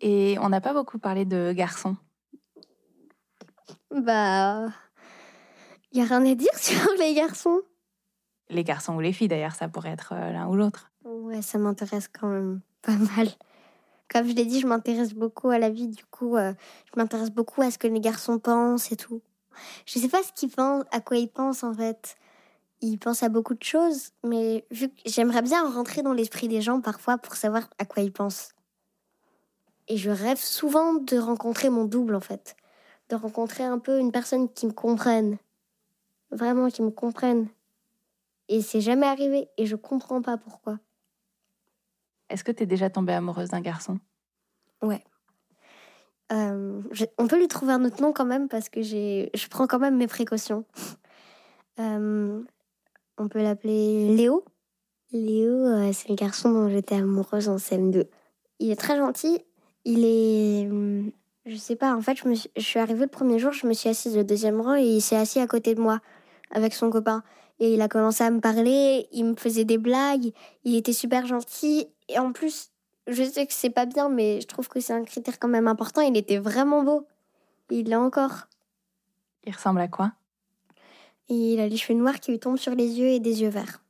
Et on n'a pas beaucoup parlé de garçons. Bah. Y a rien à dire sur les garçons. Les garçons ou les filles d'ailleurs, ça pourrait être euh, l'un ou l'autre. Ouais, ça m'intéresse quand même pas mal. Comme je l'ai dit, je m'intéresse beaucoup à la vie, du coup, euh, je m'intéresse beaucoup à ce que les garçons pensent et tout. Je sais pas ce qu'ils pensent, à quoi ils pensent en fait. Ils pensent à beaucoup de choses, mais vu que j'aimerais bien rentrer dans l'esprit des gens parfois pour savoir à quoi ils pensent. Et je rêve souvent de rencontrer mon double en fait. De rencontrer un peu une personne qui me comprenne. Vraiment qui me comprenne. Et c'est jamais arrivé et je comprends pas pourquoi. Est-ce que tu es déjà tombée amoureuse d'un garçon? Ouais. Euh, je- on peut lui trouver un autre nom quand même parce que j'ai, je prends quand même mes précautions. Euh, on peut l'appeler Léo. Léo, euh, c'est le garçon dont j'étais amoureuse en CM2. Il est très gentil. Il est, je sais pas. En fait, je, me suis, je suis arrivée le premier jour, je me suis assise au deuxième rang et il s'est assis à côté de moi avec son copain. Et il a commencé à me parler, il me faisait des blagues, il était super gentil. Et en plus, je sais que c'est pas bien, mais je trouve que c'est un critère quand même important. Il était vraiment beau. Il l'a encore. Il ressemble à quoi? Et il a les cheveux noirs qui lui tombent sur les yeux et des yeux verts.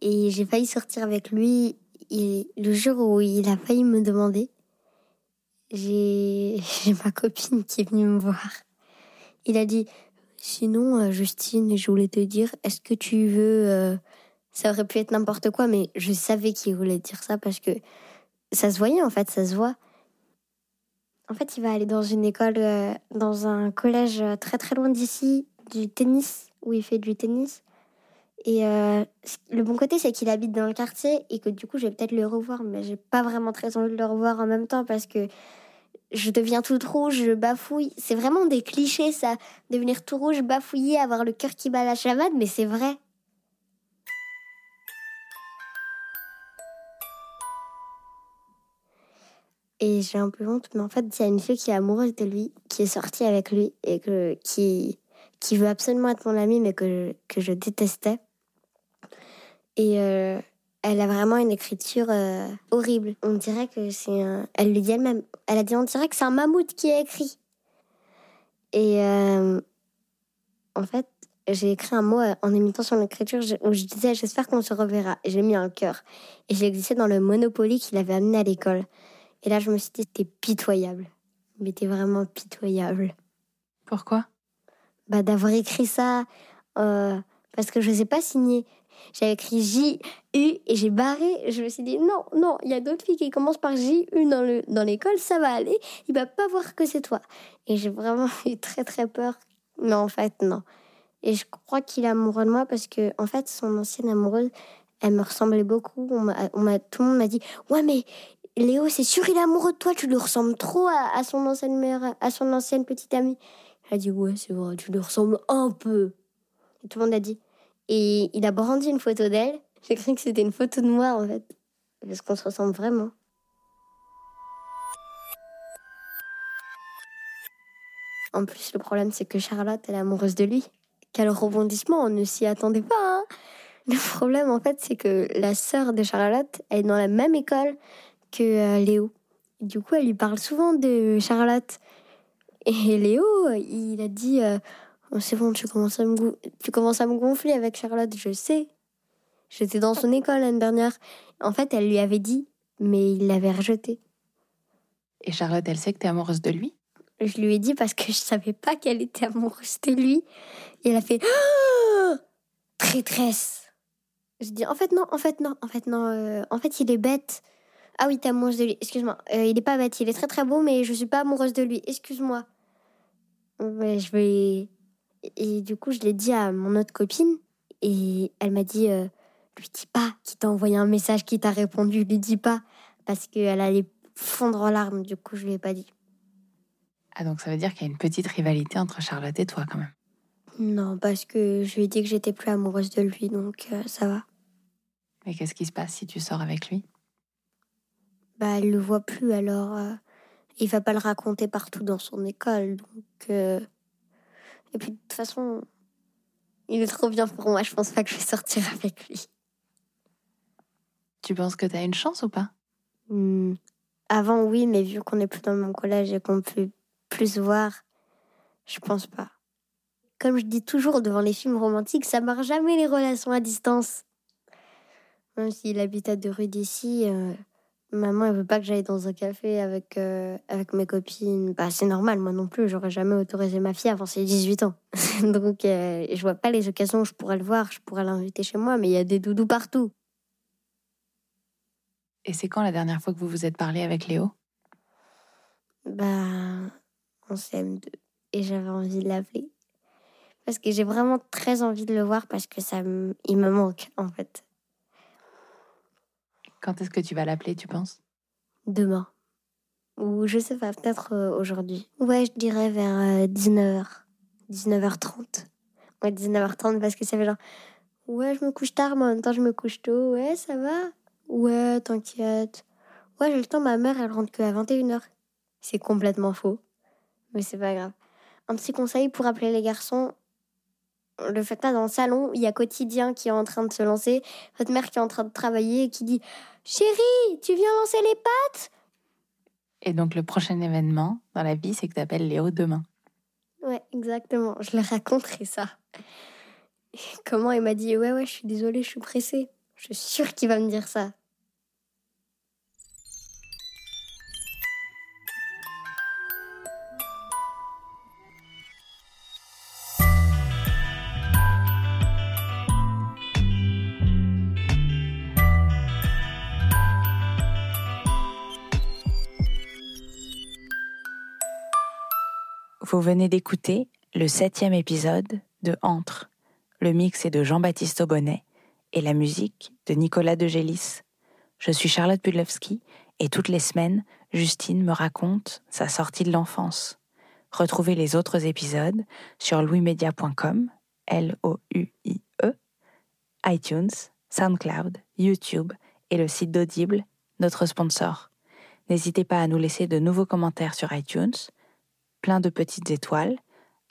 Et j'ai failli sortir avec lui et le jour où il a failli me demander. J'ai ma copine qui est venue me voir. Il a dit Sinon, euh, Justine, je voulais te dire, est-ce que tu veux. euh, Ça aurait pu être n'importe quoi, mais je savais qu'il voulait dire ça parce que ça se voyait en fait, ça se voit. En fait, il va aller dans une école, euh, dans un collège très très loin d'ici, du tennis, où il fait du tennis. Et euh, le bon côté, c'est qu'il habite dans le quartier et que du coup, je vais peut-être le revoir, mais j'ai pas vraiment très envie de le revoir en même temps parce que je deviens toute rouge, je bafouille. C'est vraiment des clichés, ça. Devenir tout rouge, bafouiller, avoir le cœur qui bat la chamade, mais c'est vrai. Et j'ai un peu honte, mais en fait, il y a une fille qui est amoureuse de lui, qui est sortie avec lui et que, qui, qui veut absolument être mon amie, mais que que je détestais. Et euh, elle a vraiment une écriture euh, horrible. On dirait que c'est un... Elle le dit elle-même. Elle a dit on dirait que c'est un mammouth qui a écrit. Et euh, en fait, j'ai écrit un mot en imitant son écriture où je disais j'espère qu'on se reverra. Et j'ai mis un cœur. Et je l'ai glissé dans le Monopoly qu'il avait amené à l'école. Et là, je me suis dit c'était pitoyable. Mais c'était vraiment pitoyable. Pourquoi? Bah, d'avoir écrit ça euh, parce que je ne sais pas signer. J'avais écrit J, U et j'ai barré. Je me suis dit non, non, il y a d'autres filles qui commencent par J, U dans le dans l'école, ça va aller. Il va pas voir que c'est toi. Et j'ai vraiment eu très très peur. Mais en fait, non. Et je crois qu'il est amoureux de moi parce que en fait, son ancienne amoureuse, elle me ressemblait beaucoup. On m'a, on m'a- tout le monde m'a dit ouais mais Léo, c'est sûr, il est amoureux de toi. Tu lui ressembles trop à, à son ancienne mère, à son ancienne petite amie. Elle a dit ouais c'est vrai, tu lui ressembles un peu. Et tout le monde a dit. Et il a brandi une photo d'elle. J'ai cru que c'était une photo de moi, en fait. Parce qu'on se ressemble vraiment. En plus, le problème, c'est que Charlotte, elle est amoureuse de lui. Quel rebondissement, on ne s'y attendait pas. hein. Le problème, en fait, c'est que la sœur de Charlotte, elle est dans la même école que euh, Léo. Du coup, elle lui parle souvent de Charlotte. Et Léo, il a dit euh, Oh, C'est bon, tu commences, à me tu commences à me gonfler avec Charlotte, je sais. J'étais dans son école l'année dernière. En fait, elle lui avait dit, mais il l'avait rejeté. Et Charlotte, elle sait que t'es amoureuse de lui? Je lui ai dit parce que je savais pas qu'elle était amoureuse de lui. Et elle a fait Ah Traîtresse Je dis, en fait, non, en fait, non, en fait, non, euh, en fait, il est bête. Ah oui, t'es amoureuse de lui, excuse-moi. Euh, il est pas bête, il est très très beau, mais je suis pas amoureuse de lui, excuse-moi. Ouais, je vais. Et du coup, je l'ai dit à mon autre copine, et elle m'a dit, euh, lui dis pas qu'il t'a envoyé un message, qui t'a répondu, lui dis pas, parce qu'elle allait fondre en larmes, du coup, je lui ai pas dit. Ah, donc ça veut dire qu'il y a une petite rivalité entre Charlotte et toi quand même. Non, parce que je lui ai dit que j'étais plus amoureuse de lui, donc euh, ça va. Mais qu'est-ce qui se passe si tu sors avec lui? Bah, elle le voit plus, alors euh, il va pas le raconter partout dans son école, donc. Et puis de toute façon, il est trop bien pour moi. Je pense pas que je vais sortir avec lui. Tu penses que t'as une chance ou pas Hmm. Avant, oui, mais vu qu'on est plus dans le même collège et qu'on peut plus se voir, je pense pas. Comme je dis toujours devant les films romantiques, ça marche jamais les relations à distance. Même s'il habite à deux rues d'ici, euh, maman elle veut pas que j'aille dans un café avec, euh, avec mes copines. Bah, c'est normal, moi non plus, j'aurais jamais autorisé ma fille avant ses 18 ans. Donc euh, je vois pas les occasions où je pourrais le voir, je pourrais l'inviter chez moi, mais il y a des doudous partout. Et c'est quand la dernière fois que vous vous êtes parlé avec Léo? Bah, en CM2. Et j'avais envie de l'appeler. Parce que j'ai vraiment très envie de le voir parce que ça me... il me manque, en fait. Quand est-ce que tu vas l'appeler, tu penses? Demain. Ou je sais pas, peut-être euh, aujourd'hui. Ouais, je dirais vers euh, 19h. 19h30. Ouais, 19h30 parce que ça fait genre... Ouais, je me couche tard, mais en même temps, je me couche tôt. Ouais, ça va Ouais, t'inquiète. Ouais, j'ai le temps, ma mère, elle rentre que à 21h. C'est complètement faux. Mais c'est pas grave. Un petit conseil pour appeler les garçons. Le faites pas dans le salon, il y a quotidien qui est en train de se lancer, votre mère qui est en train de travailler et qui dit Chérie, tu viens lancer les pattes Et donc le prochain événement dans la vie, c'est que t'appelles Léo demain. Ouais, exactement. Je leur raconterai ça. Et comment il m'a dit Ouais, ouais, je suis désolée, je suis pressée. Je suis sûre qu'il va me dire ça. Vous venez d'écouter le septième épisode de Entre. Le mix est de Jean-Baptiste Aubonnet et la musique de Nicolas de Gélis. Je suis Charlotte Pudlowski et toutes les semaines, Justine me raconte sa sortie de l'enfance. Retrouvez les autres épisodes sur louismedia.com, L-O-U-I-E, iTunes, SoundCloud, YouTube et le site d'Audible, notre sponsor. N'hésitez pas à nous laisser de nouveaux commentaires sur iTunes, plein de petites étoiles,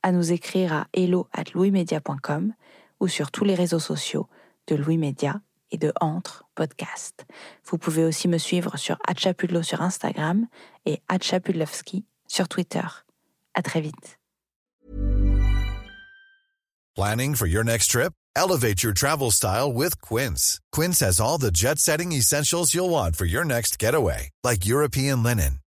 à nous écrire à hello at louismedia.com ou sur tous les réseaux sociaux de Louis Média et de Entre Podcast. Vous pouvez aussi me suivre sur Hatchapudlo sur Instagram et Hatchapudlovski sur Twitter. À très vite. Planning for your next trip? Elevate your travel style with Quince. Quince has all the jet setting essentials you'll want for your next getaway, like European linen,